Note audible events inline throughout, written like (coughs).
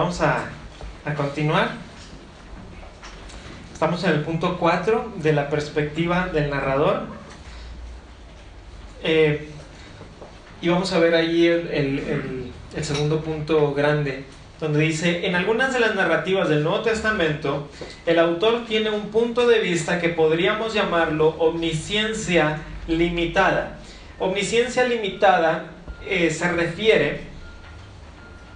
vamos a, continuar. Estamos en el punto 4 de la perspectiva del narrador. Eh, y vamos a ver ahí el, el segundo punto grande, donde dice, en algunas de las narrativas del Nuevo Testamento, el autor tiene un punto de vista que podríamos llamarlo omnisciencia limitada. Omnisciencia limitada eh, se refiere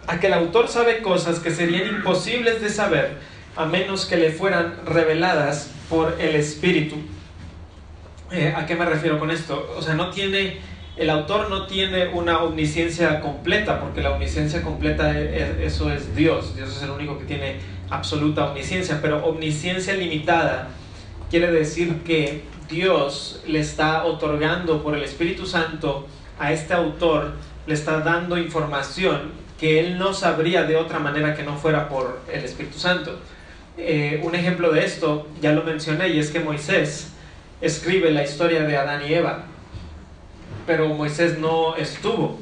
a que el autor sabe cosas que serían imposibles de saber a menos que le fueran reveladas por el Espíritu. Eh, ¿A qué me refiero con esto? O sea, no tiene, el autor no tiene una omnisciencia completa, porque la omnisciencia completa eso es Dios, Dios es el único que tiene absoluta omnisciencia, pero omnisciencia limitada quiere decir que Dios le está otorgando por el Espíritu Santo a este autor, le está dando información que él no sabría de otra manera que no fuera por el Espíritu Santo. Eh, un ejemplo de esto, ya lo mencioné, y es que Moisés escribe la historia de Adán y Eva, pero Moisés no estuvo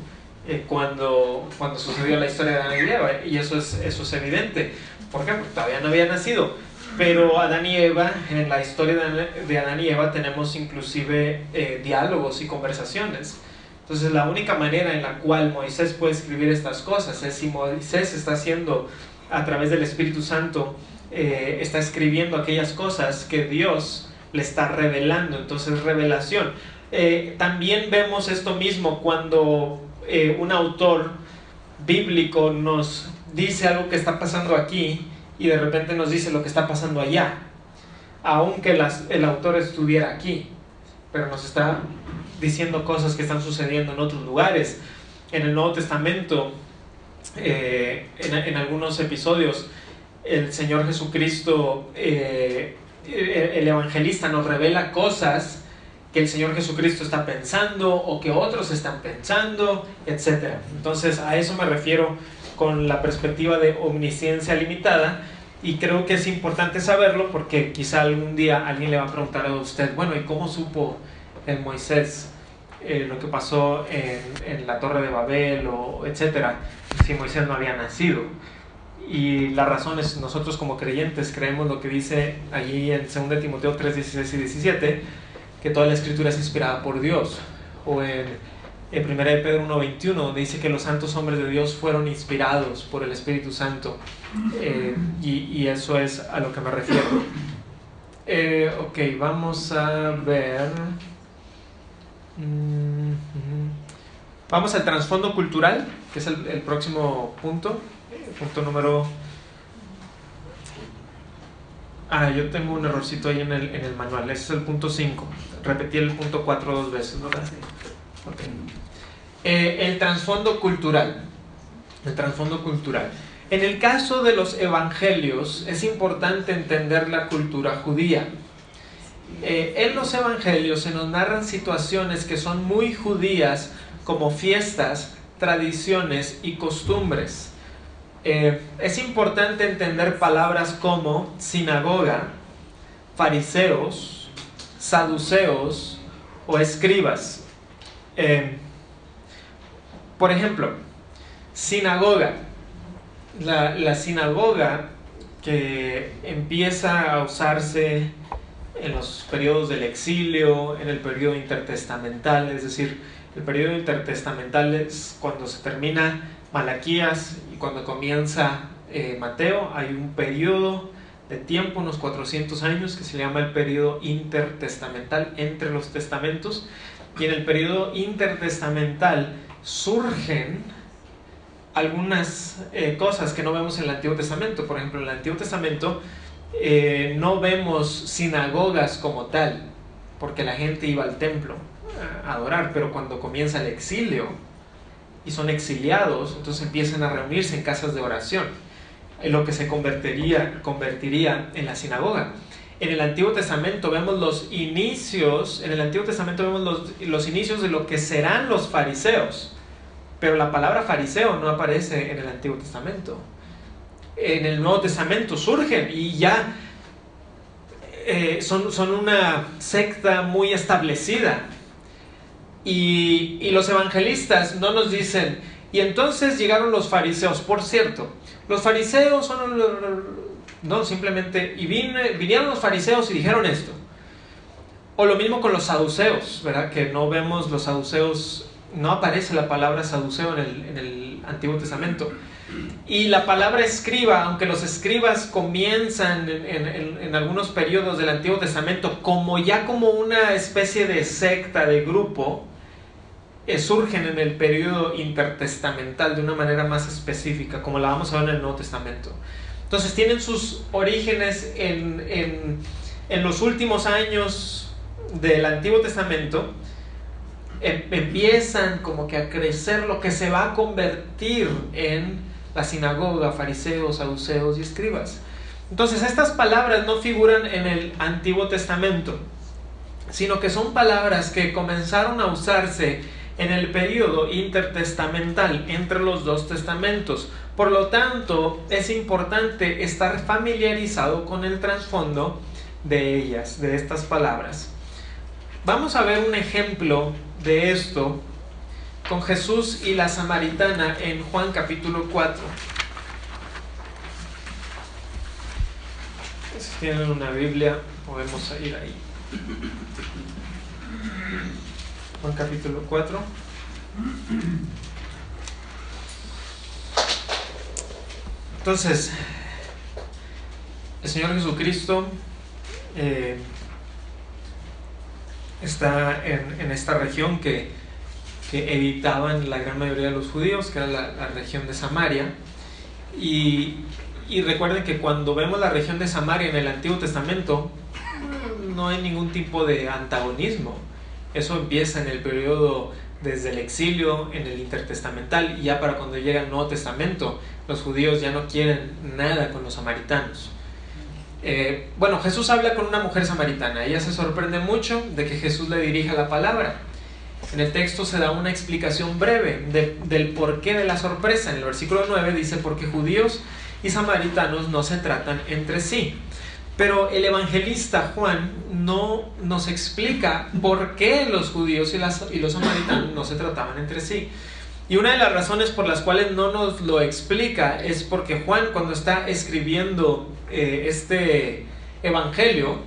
eh, cuando, cuando sucedió la historia de Adán y Eva, y eso es, eso es evidente. ¿Por qué? Porque todavía no había nacido. Pero Adán y Eva, en la historia de Adán y Eva tenemos inclusive eh, diálogos y conversaciones. Entonces la única manera en la cual Moisés puede escribir estas cosas es si Moisés está haciendo a través del Espíritu Santo, eh, está escribiendo aquellas cosas que Dios le está revelando. Entonces revelación. Eh, también vemos esto mismo cuando un autor bíblico nos dice algo que está pasando aquí y de repente nos dice lo que está pasando allá, aunque el autor estuviera aquí, pero nos está diciendo cosas que están sucediendo en otros lugares. En el Nuevo Testamento, eh, en, algunos episodios, el Señor Jesucristo, eh, el evangelista nos revela cosas que el Señor Jesucristo está pensando o que otros están pensando, etc. Entonces a eso me refiero con la perspectiva de omnisciencia limitada y creo que es importante saberlo porque quizá algún día alguien le va a preguntar a usted, bueno, ¿y cómo supo en Moisés eh, lo que pasó en, en, la torre de Babel o etcétera, si Moisés no había nacido? Y la razón es, nosotros como creyentes creemos lo que dice allí en 2 Timoteo 3, 16 y 17, que toda la escritura es inspirada por Dios, o en en 1 Pedro 1.21, donde dice que los santos hombres de Dios fueron inspirados por el Espíritu Santo. Eh, y, eso es a lo que me refiero. Eh, ok, vamos a ver. Mm, vamos al trasfondo cultural, que es el, próximo punto. punto número... Ah, yo tengo un errorcito ahí en el, en el manual. Ese es el punto 5. Repetí el punto 4 dos veces, ¿no? Eh, el trasfondo cultural. El trasfondo cultural. En el caso de los evangelios es importante entender la cultura judía. Eh, en los evangelios se nos narran situaciones que son muy judías como fiestas, tradiciones y costumbres. Eh, es importante entender palabras como sinagoga, fariseos, saduceos o escribas. Por ejemplo, sinagoga. La, sinagoga que empieza a usarse en los periodos del exilio, en el periodo intertestamental, es decir, el periodo intertestamental es cuando se termina Malaquías y cuando comienza eh, Mateo, hay un periodo de tiempo, unos 400 años, que se llama el periodo intertestamental entre los testamentos, y en el periodo intertestamental surgen algunas eh, cosas que no vemos en el Antiguo Testamento. Por ejemplo, en el Antiguo Testamento eh, no vemos sinagogas como tal, porque la gente iba al templo a adorar, pero cuando comienza el exilio y son exiliados, entonces empiezan a reunirse en casas de oración, en lo que se convertiría, convertiría en la sinagoga. En el Antiguo Testamento vemos los inicios, en el Antiguo Testamento vemos los, los inicios de lo que serán los fariseos, pero la palabra fariseo no aparece en el Antiguo Testamento. En el Nuevo Testamento surgen y ya eh, son, son, una secta muy establecida. Y, y, los evangelistas no nos dicen, Y entonces llegaron los fariseos. Por cierto, los fariseos son... No, simplemente... Y vinieron los fariseos y dijeron esto. O lo mismo con los saduceos, ¿verdad? Que no vemos los saduceos, no aparece la palabra saduceo en el, en el Antiguo Testamento. Y la palabra escriba, aunque los escribas comienzan en, algunos periodos del Antiguo Testamento como ya como una especie de secta, de grupo, eh, surgen en el periodo intertestamental de una manera más específica, como la vamos a ver en el Nuevo Testamento. Entonces tienen sus orígenes en, en los últimos años del Antiguo Testamento, em, empiezan como que a crecer lo que se va a convertir en la sinagoga, fariseos, saduceos y escribas. Entonces estas palabras no figuran en el Antiguo Testamento, sino que son palabras que comenzaron a usarse en el periodo intertestamental entre los dos testamentos. Por lo tanto, es importante estar familiarizado con el trasfondo de ellas, de estas palabras. Vamos a ver un ejemplo de esto con Jesús y la samaritana en Juan capítulo 4. Si tienen una Biblia, podemos ir ahí. Juan capítulo 4. Entonces, el Señor Jesucristo eh, está en, en esta región que que evitaban la gran mayoría de los judíos, que era la, región de Samaria. Y, recuerden que cuando vemos la región de Samaria en el Antiguo Testamento, no hay ningún tipo de antagonismo. Eso empieza en el periodo desde el exilio, en el intertestamental, y ya para cuando llega el Nuevo Testamento, los judíos ya no quieren nada con los samaritanos. Eh, bueno, Jesús habla con una mujer samaritana. Ella se sorprende mucho de que Jesús le dirija la palabra. En el texto se da una explicación breve del porqué de la sorpresa. En el versículo 9 dice, porque judíos y samaritanos no se tratan entre sí. Pero el evangelista Juan no nos explica por qué los judíos y, los samaritanos no se trataban entre sí. Y una de las razones por las cuales no nos lo explica es porque Juan cuando está escribiendo eh, este evangelio,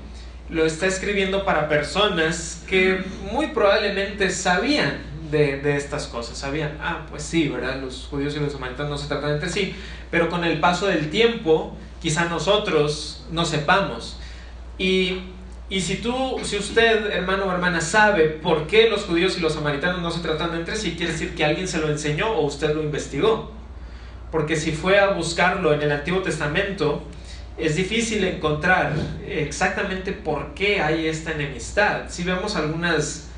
lo está escribiendo para personas que muy probablemente sabían de, estas cosas, sabían, ah, pues sí, ¿verdad? Los judíos y los samaritanos no se tratan entre sí, pero con el paso del tiempo, quizá nosotros no sepamos. Y, y si tú, si usted, hermano o hermana, sabe por qué los judíos y los samaritanos no se tratan entre sí, quiere decir que alguien se lo enseñó o usted lo investigó. Porque si fue a buscarlo en el Antiguo Testamento, es difícil encontrar exactamente por qué hay esta enemistad. Si vemos algunas,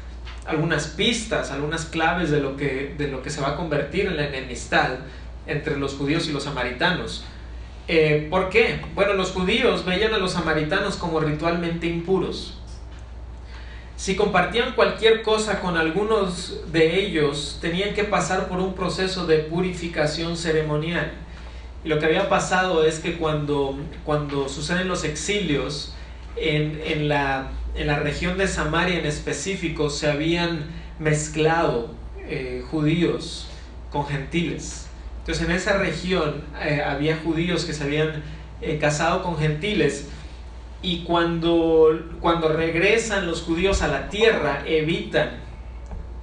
algunas pistas, algunas claves de lo, que, de lo que se va a convertir en la enemistad entre los judíos y los samaritanos. Eh, ¿Por qué? Bueno, los judíos veían a los samaritanos como ritualmente impuros. Si compartían cualquier cosa con algunos de ellos, tenían que pasar por un proceso de purificación ceremonial lo que había pasado es que cuando, cuando suceden los exilios, en, la, región de Samaria en específico se habían mezclado eh, judíos con gentiles. Entonces en esa región eh, había judíos que se habían eh, casado con gentiles y cuando, cuando regresan los judíos a la tierra evitan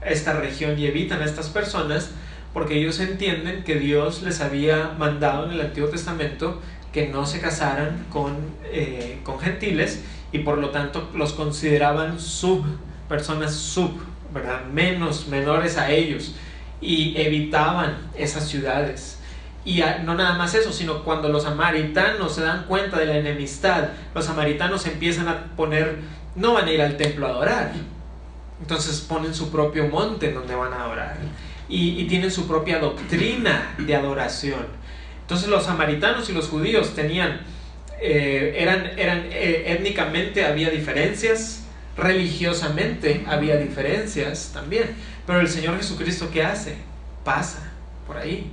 esta región y evitan a estas personas porque ellos entienden que Dios les había mandado en el Antiguo Testamento que no se casaran con, eh, con gentiles y por lo tanto los consideraban sub, personas sub, ¿verdad? Menos, menores a ellos y evitaban esas ciudades. Y no nada más eso, sino cuando los samaritanos se dan cuenta de la enemistad, los samaritanos empiezan a poner, no van a ir al templo a adorar, entonces ponen su propio monte en donde van a adorar y, tienen su propia doctrina de adoración. Entonces los samaritanos y los judíos tenían, eh, eran, eran eh, étnicamente había diferencias, religiosamente había diferencias también, pero el Señor Jesucristo ¿qué hace? Pasa por ahí.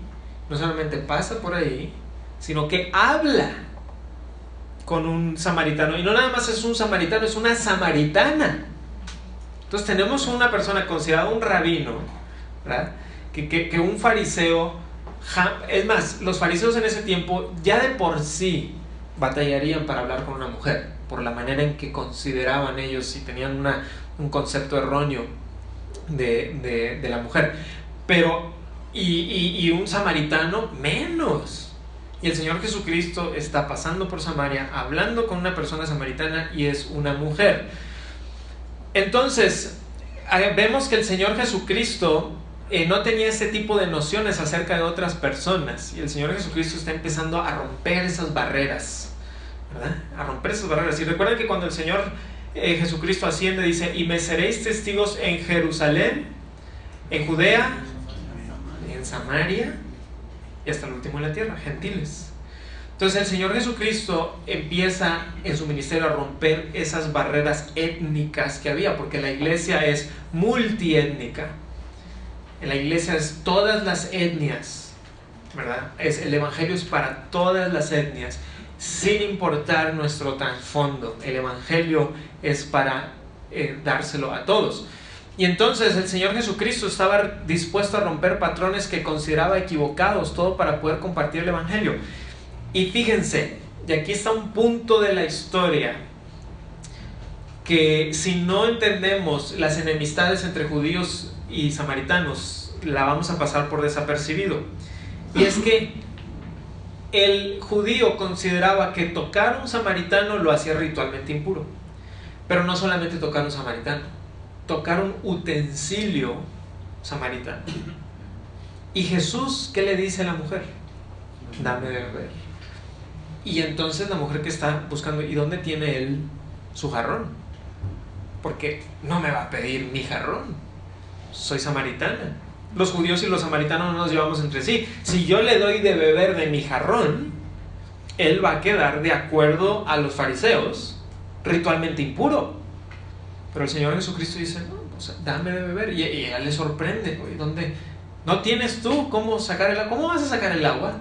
No solamente pasa por ahí, sino que habla con un samaritano. Y no nada más es un samaritano, es una samaritana. Entonces tenemos una persona considerada un rabino, ¿verdad? que, que, un fariseo, es más, los fariseos en ese tiempo ya de por sí batallarían para hablar con una mujer, por la manera en que consideraban ellos y tenían una, un concepto erróneo de, de, de la mujer. Pero, y, y, y un samaritano menos. Y el Señor Jesucristo está pasando por Samaria, hablando con una persona samaritana y es una mujer. Entonces, vemos que el Señor Jesucristo eh, no tenía ese tipo de nociones acerca de otras personas. Y el Señor Jesucristo está empezando a romper esas barreras. ¿verdad? A romper esas barreras. Y recuerden que cuando el Señor eh, Jesucristo asciende, dice, y me seréis testigos en Jerusalén, en Judea, en Samaria y hasta el último en la tierra, gentiles. Entonces el Señor Jesucristo empieza en su ministerio a romper esas barreras étnicas que había, porque la iglesia es multiétnica. En la iglesia es todas las etnias, ¿verdad? Es, el Evangelio es para todas las etnias, sin importar nuestro trasfondo. El Evangelio es para eh, dárselo a todos. Y entonces el Señor Jesucristo estaba dispuesto a romper patrones que consideraba equivocados, todo para poder compartir el Evangelio. Y fíjense, y aquí está un punto de la historia que si no entendemos las enemistades entre judíos y samaritanos, la vamos a pasar por desapercibido. Y es que el judío consideraba que tocar un samaritano lo hacía ritualmente impuro. Pero no solamente tocar a un samaritano, tocar un utensilio samaritano. Y Jesús, ¿qué le dice a la mujer? Dame de beber. Y entonces la mujer que está buscando, ¿y dónde tiene él su jarrón? Porque no me va a pedir mi jarrón. Soy samaritana. Los judíos y los samaritanos no nos llevamos entre sí. Si yo le doy de beber de mi jarrón, él va a quedar de acuerdo a los fariseos, ritualmente impuro. Pero el Señor Jesucristo dice, no, dame de beber. Y, ella le sorprende, ¿dónde? ¿No tienes tú cómo sacar el agua? ¿Cómo vas a sacar el agua?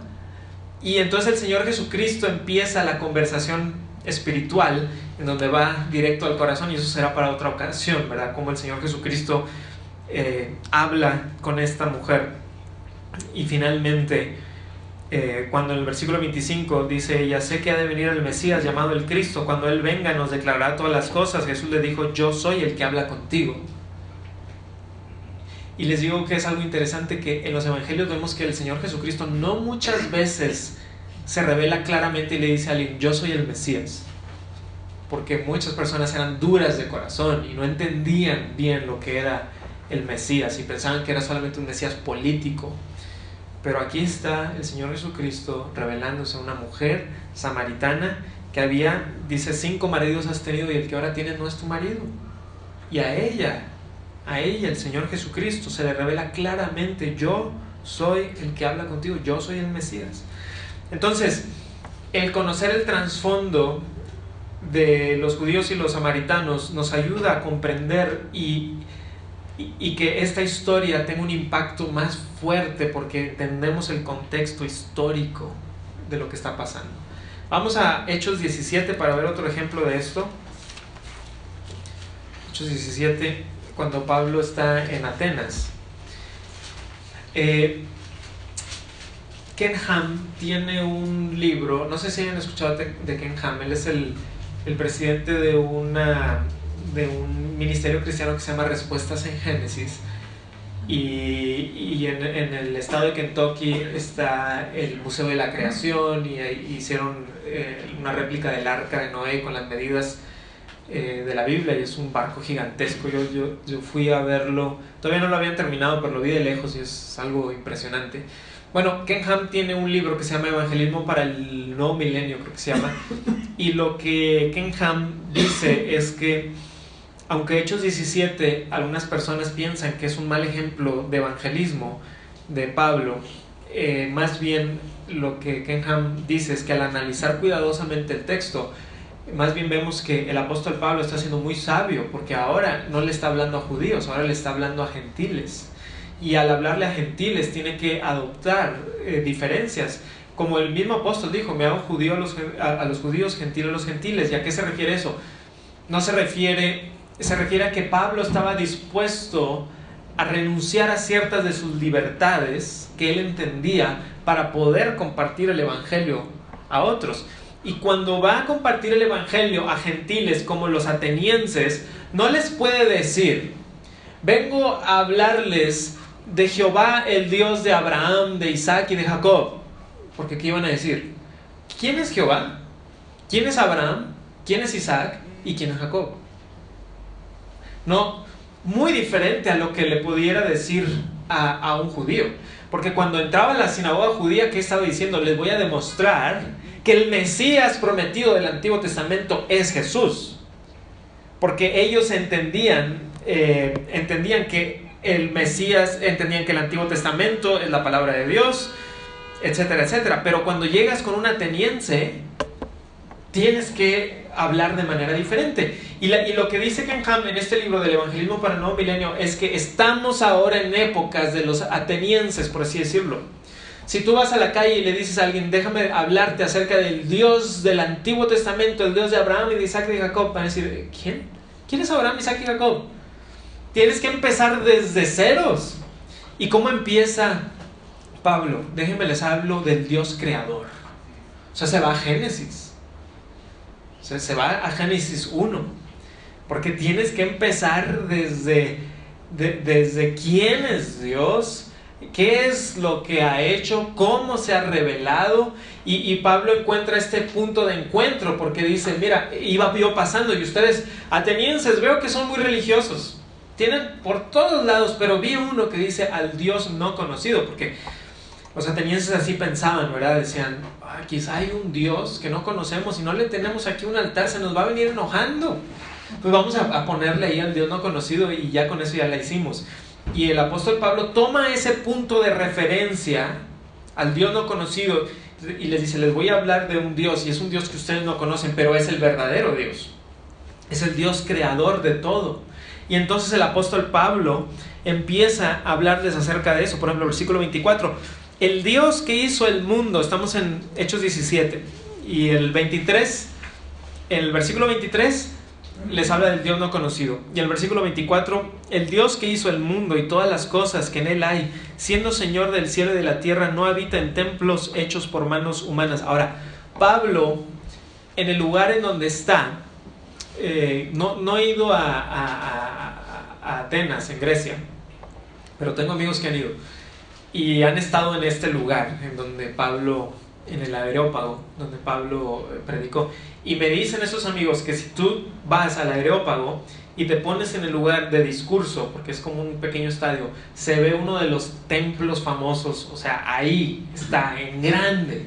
Y entonces el Señor Jesucristo empieza la conversación espiritual en donde va directo al corazón y eso será para otra ocasión, ¿verdad? Como el Señor Jesucristo eh, habla con esta mujer. Y finalmente, eh, cuando en el versículo 25 dice, ya sé que ha de venir el Mesías llamado el Cristo, cuando Él venga nos declarará todas las cosas, Jesús le dijo, yo soy el que habla contigo. Y les digo que es algo interesante que en los evangelios vemos que el Señor Jesucristo no muchas veces se revela claramente y le dice a alguien, yo soy el Mesías. Porque muchas personas eran duras de corazón y no entendían bien lo que era el Mesías y pensaban que era solamente un Mesías político. Pero aquí está el Señor Jesucristo revelándose a una mujer samaritana que había, dice, cinco maridos has tenido y el que ahora tiene no es tu marido. Y a ella a ella, el Señor Jesucristo, se le revela claramente, yo soy el que habla contigo, yo soy el Mesías. Entonces, el conocer el trasfondo de los judíos y los samaritanos nos ayuda a comprender y, y, que esta historia tenga un impacto más fuerte porque entendemos el contexto histórico de lo que está pasando. Vamos a Hechos 17 para ver otro ejemplo de esto. Hechos 17 cuando Pablo está en Atenas. Eh, Ken Ham tiene un libro, no sé si han escuchado de, Ken Ham, él es el, presidente de, una, de un ministerio cristiano que se llama Respuestas en Génesis. Y, en, el estado de Kentucky está el Museo de la Creación y, hicieron eh, una réplica del arca de Noé con las medidas eh, de la Biblia y es un barco gigantesco. Yo, yo, yo, fui a verlo, todavía no lo habían terminado, pero lo vi de lejos y es algo impresionante. Bueno, Ken Ham tiene un libro que se llama Evangelismo para el Nuevo Milenio, creo que se llama. Y lo que Ken Ham dice es que, aunque Hechos 17, algunas personas piensan que es un mal ejemplo de evangelismo de Pablo, eh, más bien lo que Ken Ham dice es que al analizar cuidadosamente el texto, más bien vemos que el apóstol Pablo está siendo muy sabio, porque ahora no le está hablando a judíos, ahora le está hablando a gentiles. Y al hablarle a gentiles tiene que adoptar eh, diferencias. Como el mismo apóstol dijo, me hago judío a los, a, los judíos, gentil a los gentiles. ¿Y a qué se refiere eso? No se refiere, se refiere a que Pablo estaba dispuesto a renunciar a ciertas de sus libertades que él entendía para poder compartir el Evangelio a otros. Y cuando va a compartir el Evangelio a gentiles como los atenienses, no les puede decir, vengo a hablarles de Jehová, el Dios de Abraham, de Isaac y de Jacob. Porque ¿qué iban a decir? ¿Quién es Jehová? ¿Quién es Abraham? ¿Quién es Isaac? ¿Y quién es Jacob? No, muy diferente a lo que le pudiera decir a, a un judío. Porque cuando entraba a la sinagoga judía, ¿qué estaba diciendo? Les voy a demostrar que el Mesías prometido del Antiguo Testamento es Jesús. Porque ellos entendían, eh, entendían que el Mesías, entendían que el Antiguo Testamento es la palabra de Dios, etcétera, etcétera. Pero cuando llegas con un ateniense, tienes que hablar de manera diferente. Y, lo que dice Ken Ham en este libro del Evangelismo para el Nuevo Milenio es que estamos ahora en épocas de los atenienses, por así decirlo. Si tú vas a la calle y le dices a alguien, déjame hablarte acerca del Dios del Antiguo Testamento, el Dios de Abraham y de Isaac y de Jacob, van a decir, ¿quién? ¿Quién es Abraham, Isaac y Jacob? Tienes que empezar desde ceros. ¿Y cómo empieza Pablo? Déjenme les hablo del Dios creador. O sea, se va a Génesis. Se va a Génesis 1. Porque tienes que empezar desde, desde quién es Dios, qué es lo que ha hecho, cómo se ha revelado. Y, Pablo encuentra este punto de encuentro porque dice, mira, iba yo pasando y ustedes atenienses veo que son muy religiosos. Tienen por todos lados, pero vi uno que dice al Dios no conocido, porque los atenienses así pensaban, ¿verdad? Decían, quizá hay un Dios que no conocemos y no le tenemos aquí un altar, se nos va a venir enojando. Pues vamos a, a ponerle ahí al Dios no conocido y ya con eso ya la hicimos. Y el apóstol Pablo toma ese punto de referencia al Dios no conocido y les dice, les voy a hablar de un Dios y es un Dios que ustedes no conocen, pero es el verdadero Dios. Es el Dios creador de todo. Y entonces el apóstol Pablo empieza a hablarles acerca de eso. Por ejemplo, versículo 24. El Dios que hizo el mundo, estamos en Hechos 17, y el 23, el versículo 23 les habla del Dios no conocido. Y el versículo 24, el Dios que hizo el mundo y todas las cosas que en él hay, siendo Señor del cielo y de la tierra, no habita en templos hechos por manos humanas. Ahora, Pablo, en el lugar en donde está, eh, no, no, he ido a, a, Atenas, en Grecia, pero tengo amigos que han ido y han estado en este lugar en donde Pablo en el Areópago, donde Pablo eh, predicó. Y me dicen esos amigos que si tú vas al Areópago y te pones en el lugar de discurso, porque es como un pequeño estadio, se ve uno de los templos famosos, o sea, ahí está, en grande.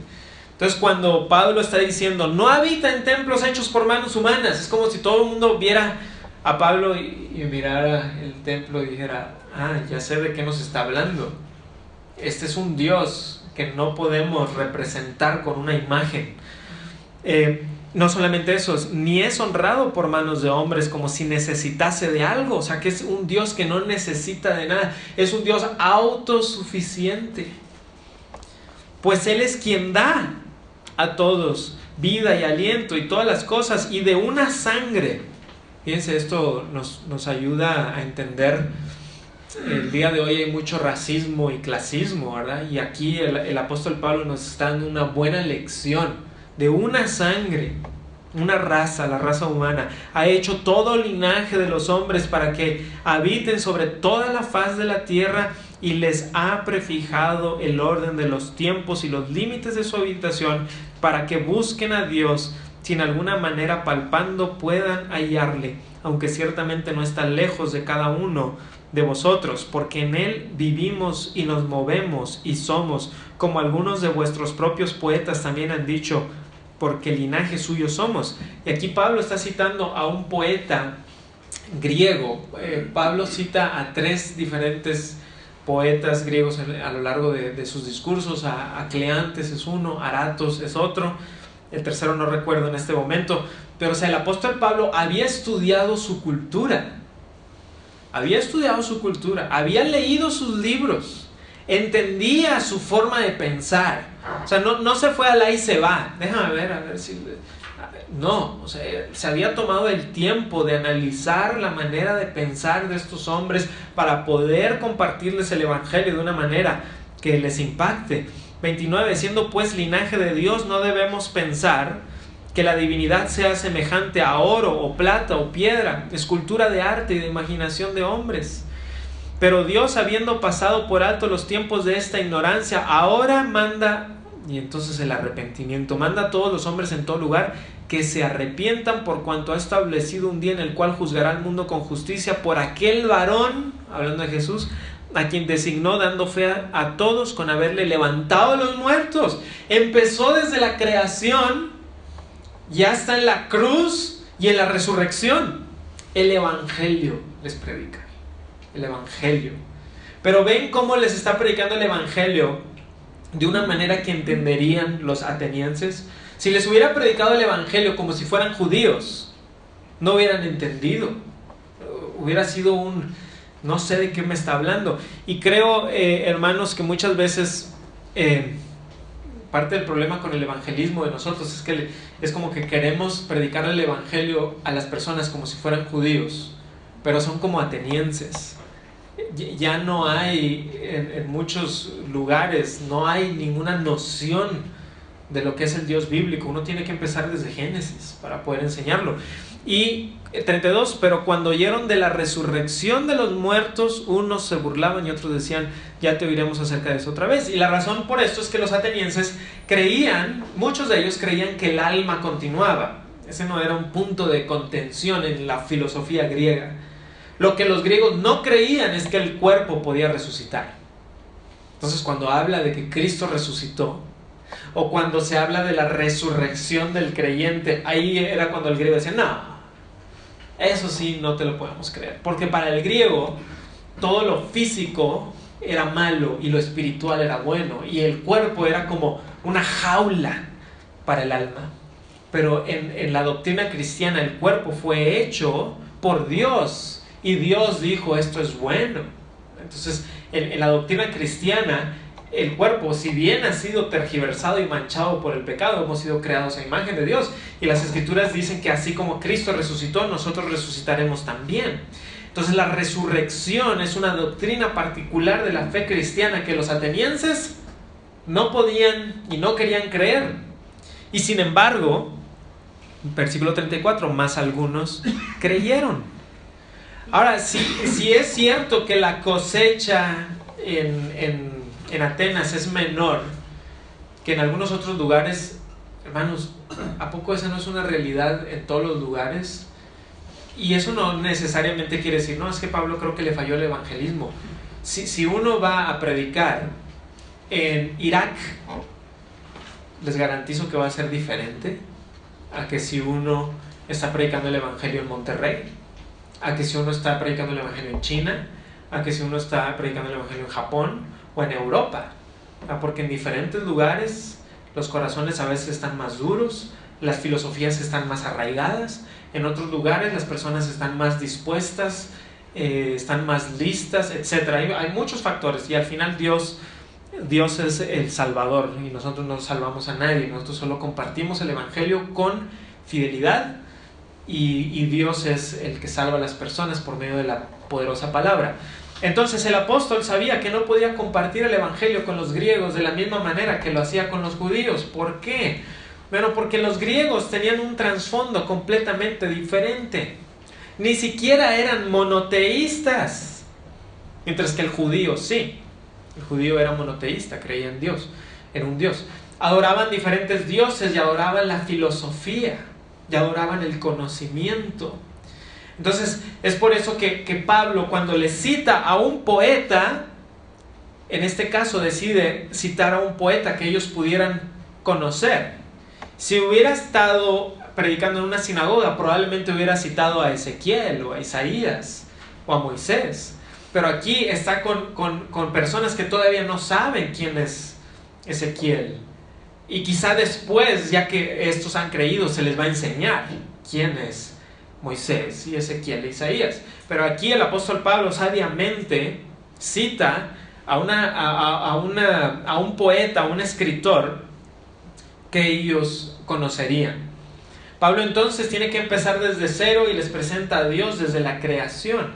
Entonces cuando Pablo está diciendo, no habita en templos hechos por manos humanas, es como si todo el mundo viera a Pablo y, y mirara el templo y dijera, ah, ya sé de qué nos está hablando. Este es un Dios que no podemos representar con una imagen. Eh, no solamente eso, ni es honrado por manos de hombres como si necesitase de algo, o sea que es un Dios que no necesita de nada, es un Dios autosuficiente. Pues Él es quien da a todos vida y aliento y todas las cosas y de una sangre. Fíjense, esto nos, nos ayuda a entender el día de hoy hay mucho racismo y clasismo, ¿verdad? Y aquí el, apóstol Pablo nos está dando una buena lección de una sangre, una raza, la raza humana. Ha hecho todo linaje de los hombres para que habiten sobre toda la faz de la tierra y les ha prefijado el orden de los tiempos y los límites de su habitación para que busquen a Dios sin alguna manera palpando puedan hallarle, aunque ciertamente no está lejos de cada uno de vosotros, porque en Él vivimos y nos movemos y somos, como algunos de vuestros propios poetas también han dicho, porque linaje suyo somos. Y aquí Pablo está citando a un poeta griego. Eh, Pablo cita a tres diferentes poetas griegos a lo largo de, sus discursos. A, a, Cleantes es uno, Aratos es otro, el tercero no recuerdo en este momento. Pero o sea, el apóstol Pablo había estudiado su cultura había estudiado su cultura, había leído sus libros, entendía su forma de pensar. O sea, no, no se fue a la y se va. Déjame ver, a ver si... No, o sea, se había tomado el tiempo de analizar la manera de pensar de estos hombres para poder compartirles el Evangelio de una manera que les impacte. 29. Siendo pues linaje de Dios, no debemos pensar que la divinidad sea semejante a oro o plata o piedra, escultura de arte y de imaginación de hombres. Pero Dios, habiendo pasado por alto los tiempos de esta ignorancia, ahora manda, y entonces el arrepentimiento, manda a todos los hombres en todo lugar que se arrepientan por cuanto ha establecido un día en el cual juzgará al mundo con justicia por aquel varón, hablando de Jesús, a quien designó dando fe a, todos con haberle levantado a los muertos. Empezó desde la creación, ya está en la cruz y en la resurrección. El Evangelio les predica. El Evangelio. Pero ven cómo les está predicando el Evangelio de una manera que entenderían los atenienses. Si les hubiera predicado el Evangelio como si fueran judíos, no hubieran entendido. Hubiera sido un, no sé de qué me está hablando. Y creo, eh, hermanos, que muchas veces eh, parte del problema con el evangelismo de nosotros es que es como que queremos predicar el evangelio a las personas como si fueran judíos, pero son como atenienses. Ya no hay, en, muchos lugares, no hay ninguna noción de lo que es el Dios bíblico. Uno tiene que empezar desde Génesis para poder enseñarlo. Y 32, pero cuando oyeron de la resurrección de los muertos, unos se burlaban y otros decían, ya te oiremos acerca de eso otra vez. Y la razón por esto es que los atenienses creían, muchos de ellos creían que el alma continuaba. Ese no era un punto de contención en la filosofía griega. Lo que los griegos no creían es que el cuerpo podía resucitar. Entonces cuando habla de que Cristo resucitó, o cuando se habla de la resurrección del creyente, ahí era cuando el griego decía, no, eso sí, no te lo podemos creer. Porque para el griego, todo lo físico era malo y lo espiritual era bueno. Y el cuerpo era como una jaula para el alma. Pero en, la doctrina cristiana el cuerpo fue hecho por Dios. Y Dios dijo, esto es bueno. Entonces, en la doctrina cristiana, el cuerpo, si bien ha sido tergiversado y manchado por el pecado, hemos sido creados a imagen de Dios. Y las escrituras dicen que así como Cristo resucitó, nosotros resucitaremos también. Entonces la resurrección es una doctrina particular de la fe cristiana que los atenienses no podían y no querían creer. Y sin embargo, versículo 34, más algunos creyeron. Ahora, si, es cierto que la cosecha en Atenas es menor que en algunos otros lugares, hermanos, ¿a poco esa no es una realidad en todos los lugares? Y eso no necesariamente quiere decir, no, es que Pablo creo que le falló el evangelismo. Si, si uno va a predicar en Irak, les garantizo que va a ser diferente a que si uno está predicando el evangelio en Monterrey, a que si uno está predicando el evangelio en China, a que si uno está predicando el evangelio en Japón o en Europa, porque en diferentes lugares los corazones a veces están más duros, las filosofías están más arraigadas, en otros lugares las personas están más dispuestas, eh, están más listas, etc. Hay, muchos factores y al final Dios, Dios es el Salvador y nosotros no salvamos a nadie, nosotros solo compartimos el Evangelio con fidelidad y, y Dios es el que salva a las personas por medio de la poderosa palabra. Entonces el apóstol sabía que no podía compartir el Evangelio con los griegos de la misma manera que lo hacía con los judíos. ¿Por qué? Bueno, porque los griegos tenían un trasfondo completamente diferente. Ni siquiera eran monoteístas. Mientras que el judío sí. El judío era monoteísta, creía en Dios, en un Dios. Adoraban diferentes dioses y adoraban la filosofía, y adoraban el conocimiento. Entonces es por eso que, Pablo cuando le cita a un poeta, en este caso decide citar a un poeta que ellos pudieran conocer. Si hubiera estado predicando en una sinagoga, probablemente hubiera citado a Ezequiel o a Isaías o a Moisés. Pero aquí está con, con personas que todavía no saben quién es Ezequiel. Y quizá después, ya que estos han creído, se les va a enseñar quién es Moisés y Ezequiel e Isaías. Pero aquí el apóstol Pablo sabiamente cita a, una, a, una, a un poeta, a un escritor que ellos conocerían. Pablo entonces tiene que empezar desde cero y les presenta a Dios desde la creación.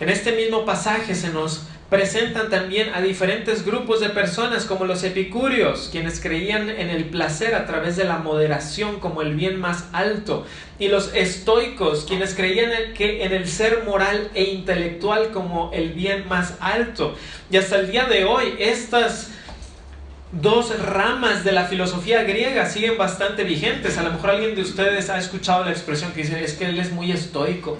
En este mismo pasaje se nos presentan también a diferentes grupos de personas como los epicúreos, quienes creían en el placer a través de la moderación como el bien más alto, y los estoicos, quienes creían que en el ser moral e intelectual como el bien más alto. Y hasta el día de hoy estas dos ramas de la filosofía griega siguen bastante vigentes. A lo mejor alguien de ustedes ha escuchado la expresión que dice es que él es muy estoico.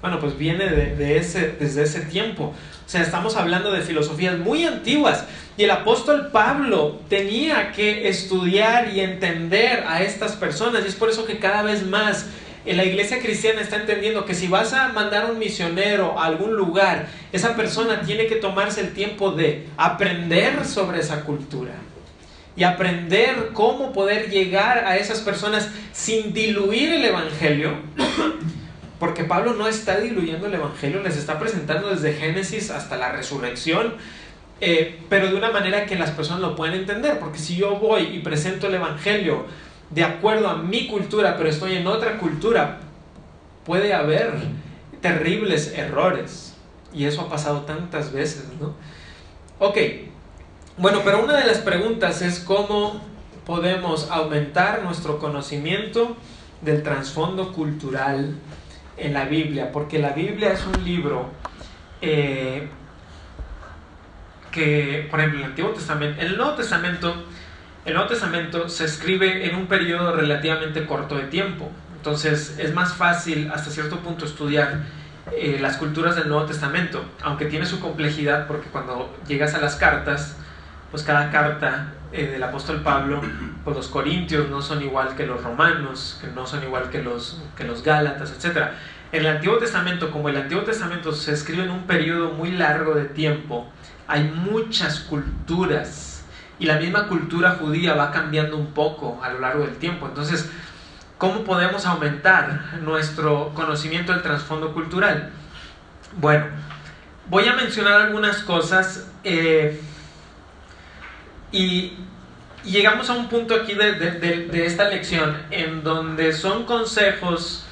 Bueno, pues viene de, ese, desde ese tiempo. O sea, estamos hablando de filosofías muy antiguas. Y el apóstol Pablo tenía que estudiar y entender a estas personas. Y es por eso que cada vez más la iglesia cristiana está entendiendo que si vas a mandar un misionero a algún lugar, esa persona tiene que tomarse el tiempo de aprender sobre esa cultura y aprender cómo poder llegar a esas personas sin diluir el Evangelio, porque Pablo no está diluyendo el Evangelio, les está presentando desde Génesis hasta la resurrección, eh, pero de una manera que las personas lo puedan entender, porque si yo voy y presento el Evangelio de acuerdo a mi cultura, pero estoy en otra cultura, puede haber terribles errores. Y eso ha pasado tantas veces, ¿no? Ok, bueno, pero una de las preguntas es cómo podemos aumentar nuestro conocimiento del trasfondo cultural en la Biblia, porque la Biblia es un libro eh, que, por ejemplo, el Antiguo Testamento, el Nuevo Testamento, el Nuevo Testamento se escribe en un periodo relativamente corto de tiempo, entonces es más fácil hasta cierto punto estudiar eh, las culturas del Nuevo Testamento, aunque tiene su complejidad porque cuando llegas a las cartas, pues cada carta eh, del apóstol Pablo, pues los corintios no son igual que los romanos, que no son igual que los, que los gálatas, etc. En el Antiguo Testamento, como el Antiguo Testamento se escribe en un periodo muy largo de tiempo, hay muchas culturas y la misma cultura judía va cambiando un poco a lo largo del tiempo. Entonces, ¿cómo podemos aumentar nuestro conocimiento del trasfondo cultural? Bueno, voy a mencionar algunas cosas. Eh, y, llegamos a un punto aquí de, esta lección en donde son consejos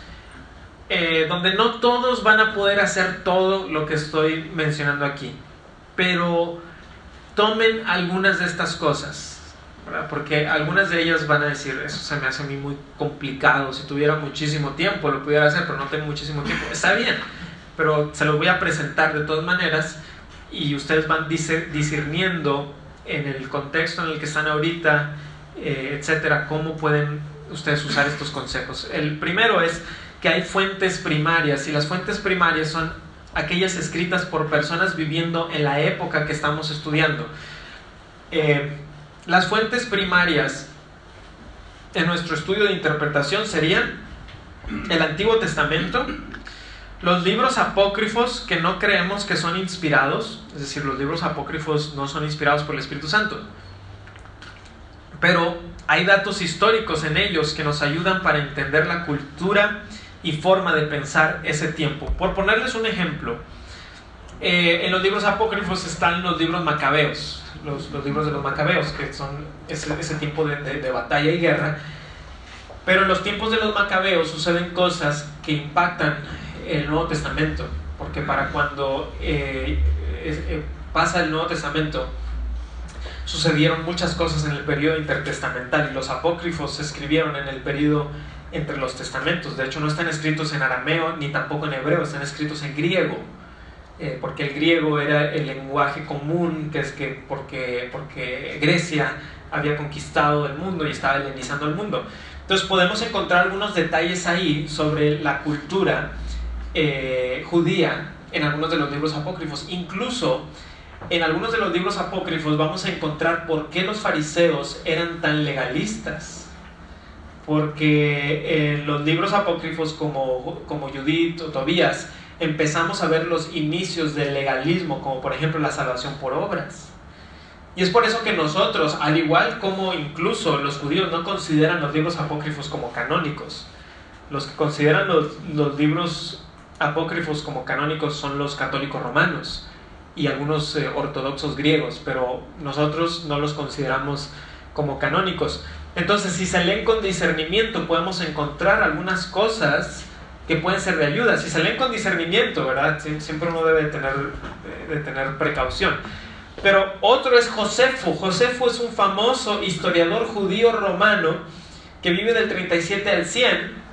eh, donde no todos van a poder hacer todo lo que estoy mencionando aquí, pero tomen algunas de estas cosas, porque algunas de ellas van a decir, eso se me hace a mí muy complicado, si tuviera muchísimo tiempo lo pudiera hacer, pero no tengo muchísimo tiempo, está bien, pero se los voy a presentar de todas maneras y ustedes van discerniendo en el contexto en el que están ahorita, eh, etcétera, cómo pueden ustedes usar estos consejos. El primero es que hay fuentes primarias y las fuentes primarias son aquellas escritas por personas viviendo en la época que estamos estudiando. Eh, las fuentes primarias en nuestro estudio de interpretación serían el Antiguo Testamento, los libros apócrifos que no creemos que son inspirados, es decir, los libros apócrifos no son inspirados por el Espíritu Santo, pero hay datos históricos en ellos que nos ayudan para entender la cultura y forma de pensar ese tiempo. Por ponerles un ejemplo, eh, en los libros apócrifos están los libros macabeos, los, libros de los macabeos, que son ese, ese tipo de, de batalla y guerra. Pero en los tiempos de los macabeos suceden cosas que impactan el Nuevo Testamento, porque para cuando eh, eh, pasa el Nuevo Testamento, sucedieron muchas cosas en el periodo intertestamental y los apócrifos se escribieron en el periodo entre los testamentos. De hecho, no están escritos en arameo ni tampoco en hebreo, están escritos en griego. Eh, porque el griego era el lenguaje común, que es que porque, porque Grecia había conquistado el mundo y estaba helenizando el mundo. Entonces podemos encontrar algunos detalles ahí sobre la cultura eh, judía en algunos de los libros apócrifos. Incluso en algunos de los libros apócrifos vamos a encontrar por qué los fariseos eran tan legalistas. Porque en los libros apócrifos como, como Judith o Tobías empezamos a ver los inicios del legalismo, como por ejemplo la salvación por obras. Y es por eso que nosotros, al igual como incluso los judíos no consideran los libros apócrifos como canónicos, los que consideran los, los libros apócrifos como canónicos son los católicos romanos y algunos eh, ortodoxos griegos, pero nosotros no los consideramos como canónicos. Entonces, si se leen con discernimiento, podemos encontrar algunas cosas que pueden ser de ayuda. Si se leen con discernimiento, ¿verdad? Siempre uno debe tener, de tener precaución. Pero otro es Josefo. Josefo es un famoso historiador judío romano que vive del 37 al 100.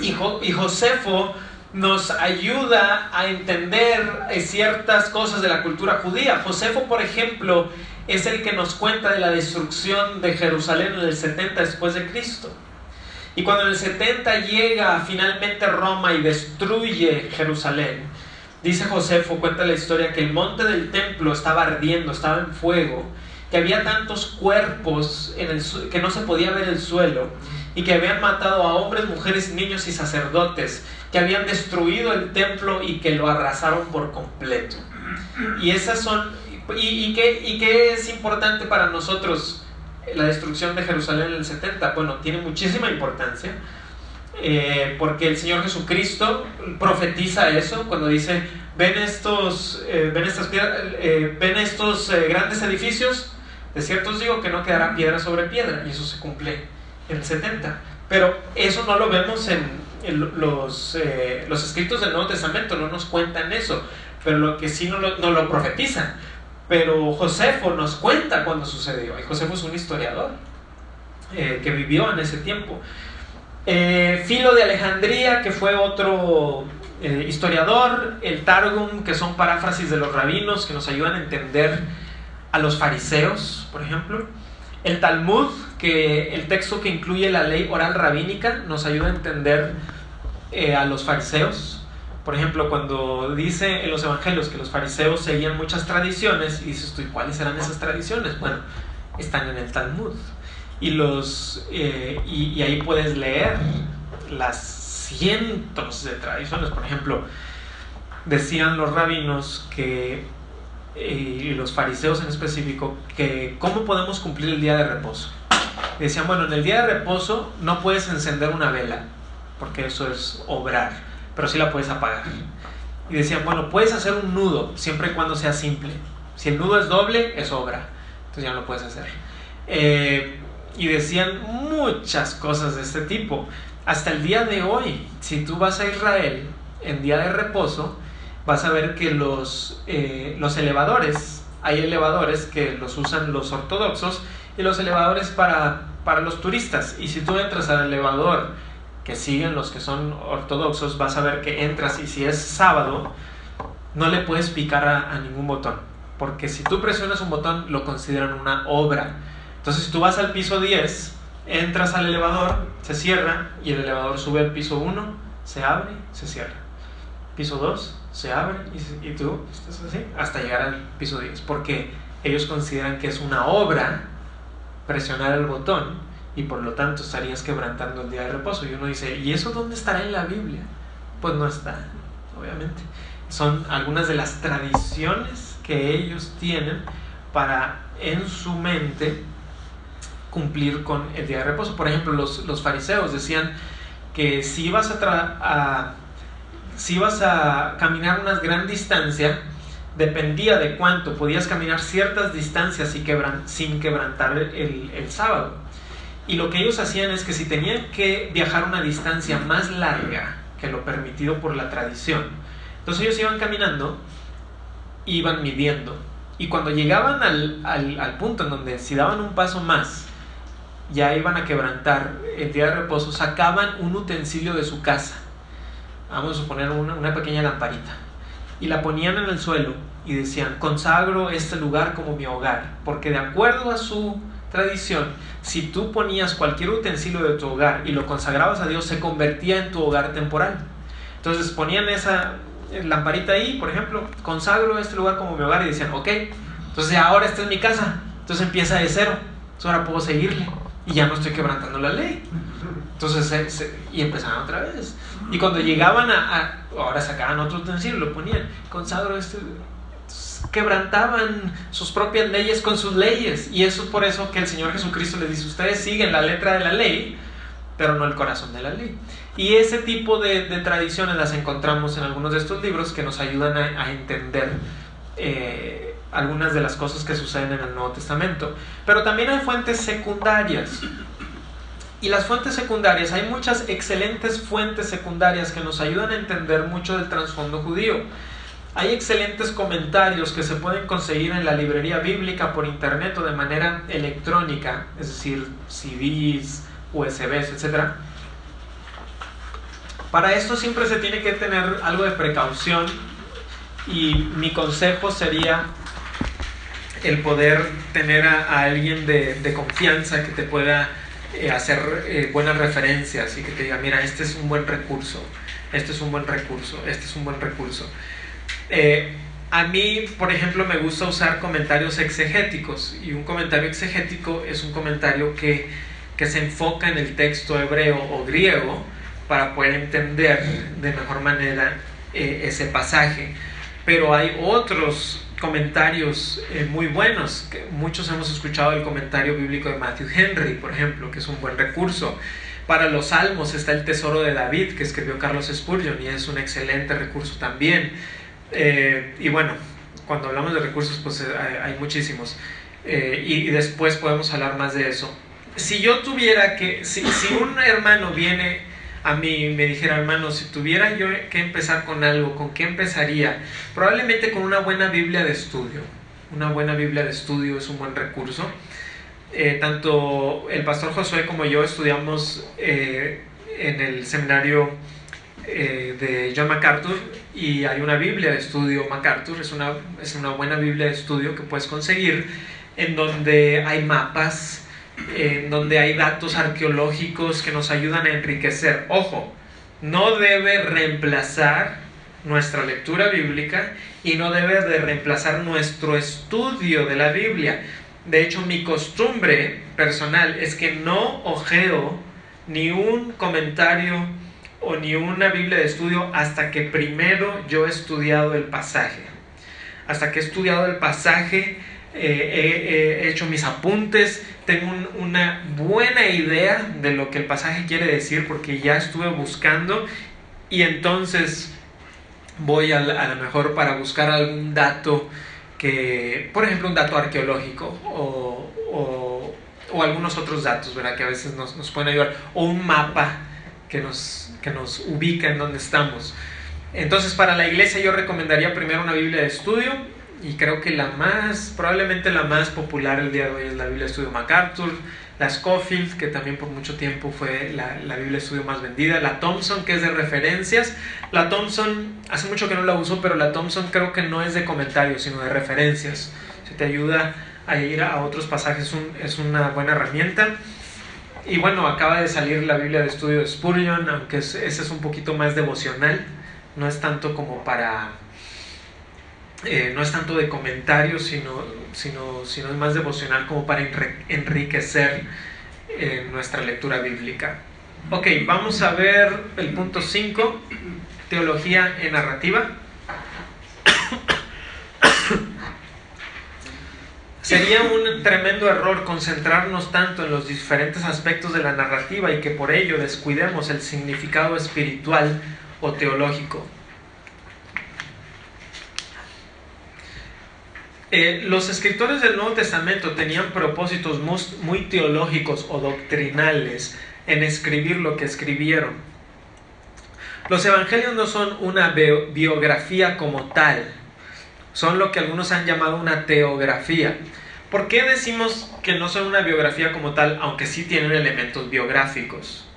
Y, y Josefo nos ayuda a entender eh, ciertas cosas de la cultura judía. Josefo, por ejemplo, es el que nos cuenta de la destrucción de Jerusalén en el 70 después de Cristo. Y cuando en el 70 llega finalmente Roma y destruye Jerusalén, dice Josefo, cuenta la historia que el monte del templo estaba ardiendo, estaba en fuego, que había tantos cuerpos en el, que no se podía ver el suelo y que habían matado a hombres, mujeres, niños y sacerdotes, que habían destruido el templo y que lo arrasaron por completo. Y esas son, y, qué, y qué es importante para nosotros la destrucción de Jerusalén en el 70? Bueno, tiene muchísima importancia. Eh, porque el Señor Jesucristo profetiza eso cuando dice, ven estos, eh, ven estas eh, ven estos grandes edificios, de cierto os digo que no quedará piedra sobre piedra, y eso se cumple en el 70. Pero eso no lo vemos en, los, los escritos del Nuevo Testamento, no nos cuentan eso, pero lo que sí no lo, profetizan. Pero Josefo nos cuenta cuando sucedió, y Josefo es un historiador eh, que vivió en ese tiempo. Eh, Filo de Alejandría, que fue otro eh, historiador, el Targum, que son paráfrasis de los rabinos que nos ayudan a entender a los fariseos, por ejemplo. El Talmud, que el texto que incluye la ley oral rabínica, nos ayuda a entender a los fariseos. Por ejemplo, cuando dice en los evangelios que los fariseos seguían muchas tradiciones, y dices tú, ¿cuáles eran esas tradiciones? Bueno, están en el Talmud. Y, los, eh, y, ahí puedes leer las cientos de tradiciones. Por ejemplo, decían los rabinos que, eh, y los fariseos en específico, que cómo podemos cumplir el día de reposo. Decían, bueno, en el día de reposo no puedes encender una vela, porque eso es obrar pero sí la puedes apagar. Y decían, bueno, puedes hacer un nudo siempre y cuando sea simple. Si el nudo es doble, es obra. Entonces ya no lo puedes hacer. Eh, y decían muchas cosas de este tipo. Hasta el día de hoy, si tú vas a Israel en día de reposo, vas a ver que los, eh, los elevadores, hay elevadores que los usan los ortodoxos y los elevadores para, para los turistas. Y si tú entras al elevador que siguen los que son ortodoxos, vas a ver que entras y si es sábado, no le puedes picar a, ningún botón. Porque si tú presionas un botón, lo consideran una obra. Entonces, si tú vas al piso 10, entras al elevador, se cierra y el elevador sube al piso 1, se abre, se cierra. Piso 2, se abre y, y tú estás así hasta llegar al piso 10. Porque ellos consideran que es una obra presionar el botón y por lo tanto estarías quebrantando el día de reposo. Y uno dice, ¿y eso dónde estará en la Biblia? Pues no está, obviamente. Son algunas de las tradiciones que ellos tienen para en su mente cumplir con el día de reposo. Por ejemplo, los, los fariseos decían que si ibas a, a, si ibas a caminar una gran distancia, dependía de cuánto podías caminar ciertas distancias sin quebrantar el, sábado. Y lo que ellos hacían es que si tenían que viajar una distancia más larga que lo permitido por la tradición, entonces ellos iban caminando, iban midiendo. Y cuando llegaban al, al, punto en donde si daban un paso más, ya iban a quebrantar el día de reposo, sacaban un utensilio de su casa. Vamos a suponer una, una pequeña lamparita. Y la ponían en el suelo y decían, consagro este lugar como mi hogar, porque de acuerdo a su tradición, si tú ponías cualquier utensilio de tu hogar y lo consagrabas a Dios, se convertía en tu hogar temporal. Entonces ponían esa lamparita ahí, por ejemplo, consagro este lugar como mi hogar y decían, ok, entonces ahora esta es mi casa, entonces empieza de cero, entonces ahora puedo seguirle y ya no estoy quebrantando la ley. Entonces, y empezaban otra vez. Y cuando llegaban a, a, ahora sacaban otro utensilio, lo ponían, consagro este, quebrantaban sus propias leyes con sus leyes. Y eso es por eso que el Señor Jesucristo les dice, ustedes siguen la letra de la ley, pero no el corazón de la ley. Y ese tipo de, tradiciones las encontramos en algunos de estos libros que nos ayudan a, entender eh, algunas de las cosas que suceden en el Nuevo Testamento. Pero también hay fuentes secundarias. Y las fuentes secundarias, hay muchas excelentes fuentes secundarias que nos ayudan a entender mucho del trasfondo judío. Hay excelentes comentarios que se pueden conseguir en la librería bíblica por internet o de manera electrónica, es decir, CDs, USBs, etc. Para esto siempre se tiene que tener algo de precaución y mi consejo sería el poder tener a, alguien de, confianza que te pueda eh, hacer eh, buenas referencias y que te diga, mira, este es un buen recurso, este es un buen recurso, este es un buen recurso. Eh, a mí, por ejemplo, me gusta usar comentarios exegéticos y un comentario exegético es un comentario que, que se enfoca en el texto hebreo o griego para poder entender de mejor manera eh, ese pasaje. Pero hay otros comentarios eh, muy buenos. Que muchos hemos escuchado el comentario bíblico de Matthew Henry, por ejemplo, que es un buen recurso. Para los salmos está el Tesoro de David, que escribió Carlos Spurgeon, y es un excelente recurso también. Eh, y bueno, cuando hablamos de recursos, pues eh, hay, muchísimos. Y, después podemos hablar más de eso. Si yo tuviera que, si un hermano viene a mí me dijera, hermano, si tuviera yo que empezar con algo, ¿con qué empezaría? Probablemente con una buena Biblia de estudio. Una buena Biblia de estudio es un buen recurso. tanto el pastor Josué como yo estudiamos en el seminario de John MacArthur y hay una Biblia de estudio MacArthur, es una, es una buena Biblia de estudio que puedes conseguir, en donde hay mapas, en donde hay datos arqueológicos que nos ayudan a enriquecer. Ojo, no debe reemplazar nuestra lectura bíblica y no debe de reemplazar nuestro estudio de la Biblia. De hecho, mi costumbre personal es que no ojeo ni un comentario o ni una Biblia de estudio hasta que primero yo he estudiado el pasaje. Hasta que he estudiado el pasaje, eh, he, hecho mis apuntes, tengo una buena idea de lo que el pasaje quiere decir porque ya estuve buscando y entonces voy a, a lo mejor para buscar algún dato que, por ejemplo, un dato arqueológico o, o, o algunos otros datos, ¿verdad? Que a veces nos, nos pueden ayudar, o un mapa que nos, que nos ubica en donde estamos. Entonces, para la iglesia yo recomendaría primero una Biblia de estudio y creo que la más, probablemente la más popular el día de hoy es la Biblia estudio MacArthur, la Scofield, que también por mucho tiempo fue la, la, Biblia estudio más vendida, la Thompson, que es de referencias. La Thompson, hace mucho que no la uso, pero la Thompson creo que no es de comentarios, sino de referencias. Si te ayuda a ir a otros pasajes, es una buena herramienta. Y bueno, acaba de salir la Biblia de estudio de Spurgeon, aunque ese es un poquito más devocional, no es tanto como para... Eh, no es tanto de comentarios, sino, sino, sino es más devocional como para enriquecer eh, nuestra lectura bíblica. Ok, vamos a ver el punto 5, teología en narrativa. (coughs) Sería un tremendo error concentrarnos tanto en los diferentes aspectos de la narrativa y que por ello descuidemos el significado espiritual o teológico. Eh, los escritores del Nuevo Testamento tenían propósitos muy teológicos o doctrinales en escribir lo que escribieron. Los evangelios no son una biografía como tal, son lo que algunos han llamado una teografía. ¿Por qué decimos que no son una biografía como tal, aunque sí tienen elementos biográficos?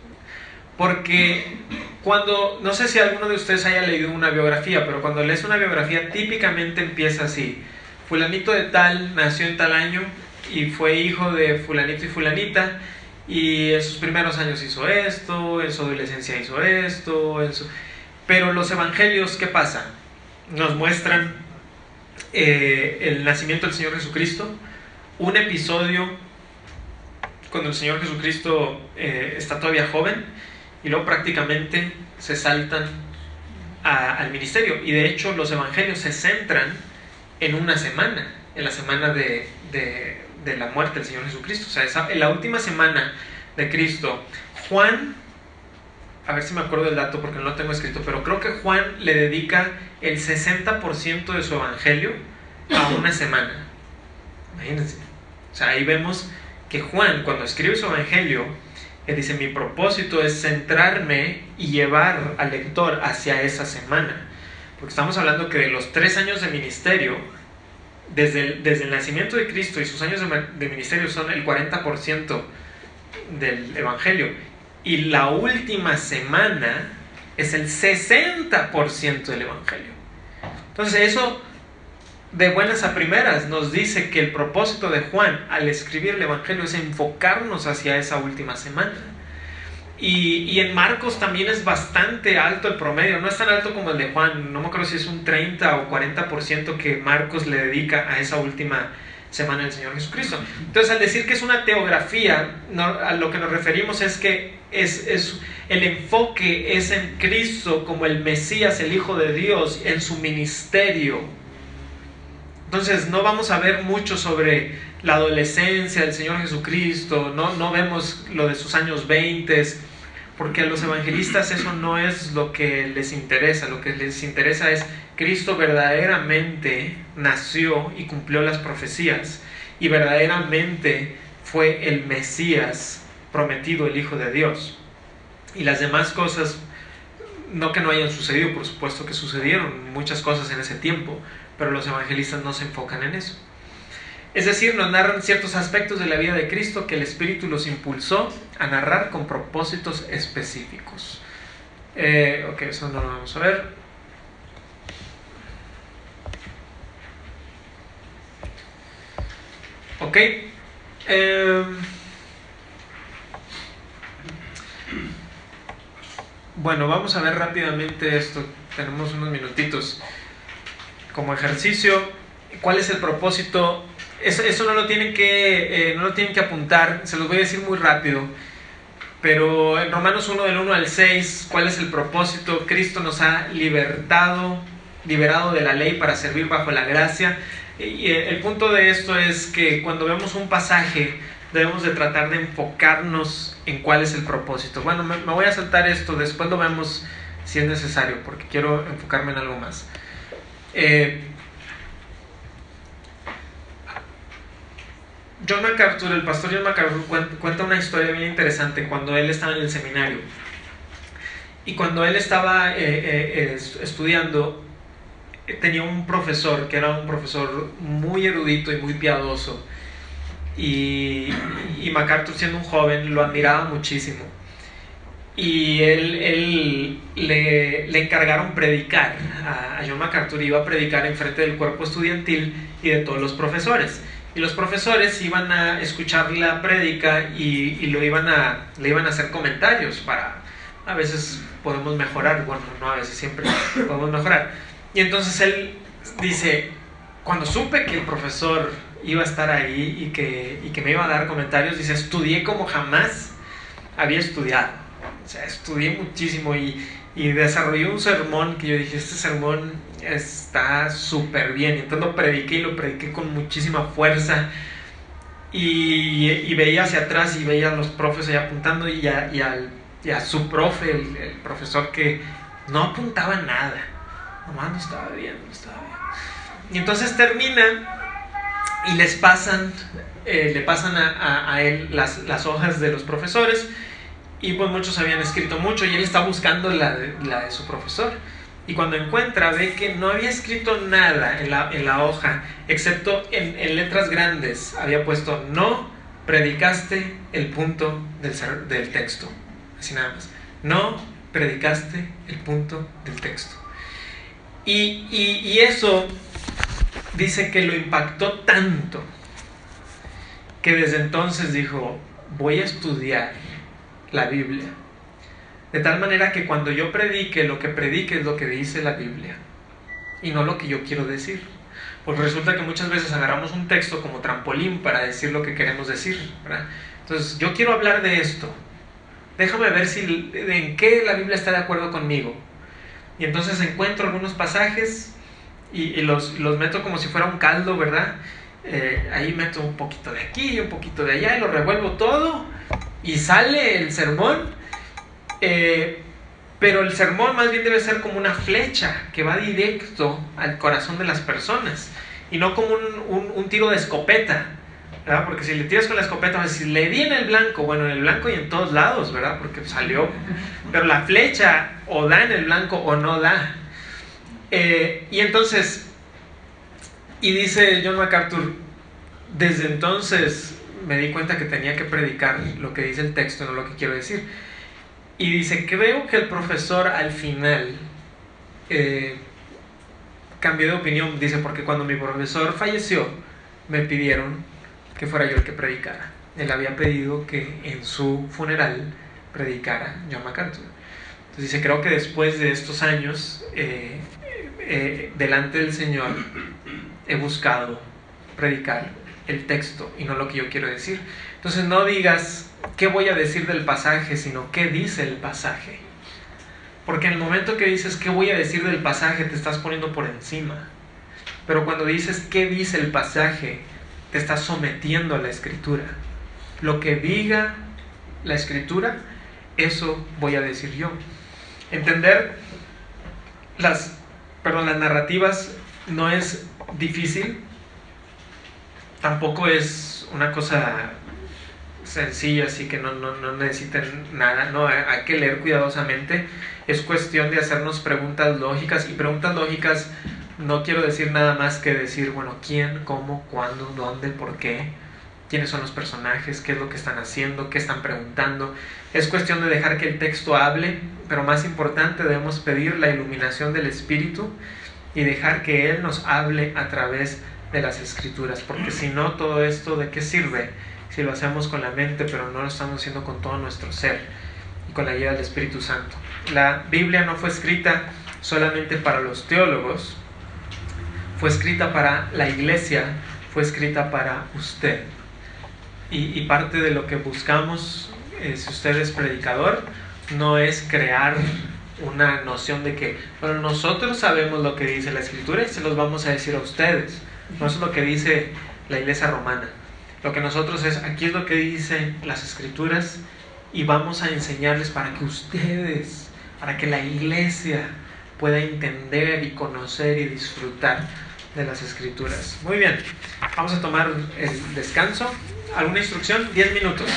Porque cuando, no sé si alguno de ustedes haya leído una biografía, pero cuando lees una biografía típicamente empieza así. Fulanito de tal nació en tal año y fue hijo de fulanito y fulanita y en sus primeros años hizo esto, en su adolescencia hizo esto, pero los evangelios, ¿qué pasa? Nos muestran eh, el nacimiento del Señor Jesucristo, un episodio cuando el Señor Jesucristo eh, está todavía joven y luego prácticamente se saltan al ministerio. Y de hecho los evangelios se centran en una semana, en la semana de, de, la muerte del Señor Jesucristo. O sea, en la última semana de Cristo, Juan, a ver si me acuerdo del dato porque no lo tengo escrito, pero creo que Juan le dedica el 60% de su evangelio a una semana. Imagínense. O sea, ahí vemos que Juan, cuando escribe su evangelio, que dice, mi propósito es centrarme y llevar al lector hacia esa semana. Porque estamos hablando que de los tres años de ministerio, desde el, desde el nacimiento de Cristo y sus años de, de ministerio son el 40% del Evangelio. Y la última semana es el 60% del Evangelio. Entonces eso de buenas a primeras nos dice que el propósito de Juan al escribir el Evangelio es enfocarnos hacia esa última semana. Y, en Marcos también es bastante alto el promedio, no es tan alto como el de Juan, no me acuerdo si es un 30 o 40% que Marcos le dedica a esa última semana del Señor Jesucristo. Entonces, al decir que es una teografía, a lo que nos referimos es que es, es, el enfoque es en Cristo como el Mesías, el Hijo de Dios, en su ministerio entonces no vamos a ver mucho sobre la adolescencia del Señor Jesucristo, no, no vemos lo de sus años 20, porque a los evangelistas eso no es lo que les interesa, lo que les interesa es Cristo verdaderamente nació y cumplió las profecías y verdaderamente fue el Mesías prometido, el Hijo de Dios. Y las demás cosas, no que no hayan sucedido, por supuesto que sucedieron muchas cosas en ese tiempo, pero los evangelistas no se enfocan en eso. Es decir, nos narran ciertos aspectos de la vida de Cristo que el Espíritu los impulsó a narrar con propósitos específicos. Eh, ok, eso no lo vamos a ver. Ok. Em, bueno, vamos a ver rápidamente esto. Tenemos unos minutitos como ejercicio, cuál es el propósito. Eso, eso no, lo tienen que, eh, no lo tienen que apuntar, se los voy a decir muy rápido. Pero en Romanos 1 del 1 al 6, ¿cuál es el propósito? Cristo nos ha libertado, liberado de la ley para servir bajo la gracia. Y el punto de esto es que cuando vemos un pasaje debemos de tratar de enfocarnos en cuál es el propósito. Bueno, me, me voy a saltar esto, después lo vemos si es necesario, porque quiero enfocarme en algo más. Eh, John MacArthur, el pastor John MacArthur cuenta una historia bien interesante cuando él estaba en el seminario. Y cuando él estaba eh, eh, estudiando, tenía un profesor que era un profesor muy erudito y muy piadoso. Y, MacArthur siendo un joven lo admiraba muchísimo y él, le, encargaron predicar. A, John MacArthur iba a predicar en frente del cuerpo estudiantil y de todos los profesores. Y los profesores iban a escuchar la prédica y, lo iban a, le iban a hacer comentarios para, a veces podemos mejorar, bueno, no a veces, siempre (coughs) podemos mejorar. Y entonces él dice, cuando supe que el profesor iba a estar ahí y que, y que me iba a dar comentarios, dice, estudié como jamás había estudiado o sea, estudié muchísimo y, y desarrollé un sermón que yo dije, este sermón está súper bien. Y entonces lo prediqué y lo prediqué con muchísima fuerza. Y, y, veía hacia atrás y veía a los profes ahí apuntando y a, y al, y a su profe, el, profesor que no apuntaba nada. Nomás no estaba bien, no estaba bien. Y entonces termina y les pasan, eh, le pasan a, a, a él las, las, hojas de los profesores y pues muchos habían escrito mucho y él está buscando la de, la de su profesor. Y cuando encuentra ve que no había escrito nada en la, en la hoja, excepto en, en, letras grandes. Había puesto, no predicaste el punto del, del texto. Así nada más. No predicaste el punto del texto. Y, y, y eso dice que lo impactó tanto que desde entonces dijo, voy a estudiar la Biblia. De tal manera que cuando yo predique, lo que predique es lo que dice la Biblia y no lo que yo quiero decir. Porque resulta que muchas veces agarramos un texto como trampolín para decir lo que queremos decir. Entonces, yo quiero hablar de esto. Déjame ver si en qué la Biblia está de acuerdo conmigo. Y entonces encuentro algunos pasajes y, los, los, meto como si fuera un caldo, ¿verdad? Eh, ahí meto un poquito de aquí un poquito de allá y lo revuelvo todo y sale el sermón, eh, pero el sermón más bien debe ser como una flecha que va directo al corazón de las personas y no como un, tiro de escopeta. Porque si le tiras con la escopeta, si le di en el blanco, bueno, en el blanco y en todos lados, ¿verdad? Porque salió. Pero la flecha o da en el blanco o no da. Eh, y entonces, y dice John MacArthur, desde entonces me di cuenta que tenía que predicar lo que dice el texto, no lo que quiero decir. Y dice, creo que el profesor al final eh, cambió de opinión, dice, porque cuando mi profesor falleció, me pidieron que fuera yo el que predicara. Él había pedido que en su funeral predicara John MacArthur. Entonces dice, creo que después de estos años, eh, eh, delante del Señor, he buscado predicar el texto y no lo que yo quiero decir. Entonces no digas qué voy a decir del pasaje, sino qué dice el pasaje. Porque en el momento que dices qué voy a decir del pasaje, te estás poniendo por encima. Pero cuando dices qué dice el pasaje, te estás sometiendo a la escritura. Lo que diga la escritura, eso voy a decir yo. Entender las, perdón, las narrativas no es difícil, tampoco es una cosa sencilla, así que no, no, no necesiten nada, no, hay que leer cuidadosamente. Es cuestión de hacernos preguntas lógicas y preguntas lógicas no quiero decir nada más que decir, bueno, quién, cómo, cuándo, dónde, por qué, quiénes son los personajes, qué es lo que están haciendo, qué están preguntando. Es cuestión de dejar que el texto hable, pero más importante debemos pedir la iluminación del Espíritu y dejar que Él nos hable a través de las escrituras, porque si no, todo esto de qué sirve si lo hacemos con la mente, pero no lo estamos haciendo con todo nuestro ser y con la ayuda del Espíritu Santo. La Biblia no fue escrita solamente para los teólogos, fue escrita para la iglesia, fue escrita para usted. Y, parte de lo que buscamos, eh, si usted es predicador, no es crear una noción de que, bueno, nosotros sabemos lo que dice la escritura y se los vamos a decir a ustedes. No es lo que dice la iglesia romana. Lo que nosotros es, aquí es lo que dicen las escrituras y vamos a enseñarles para que ustedes, para que la iglesia pueda entender y conocer y disfrutar de las escrituras. Muy bien, vamos a tomar el descanso. ¿Alguna instrucción? 10 minutos.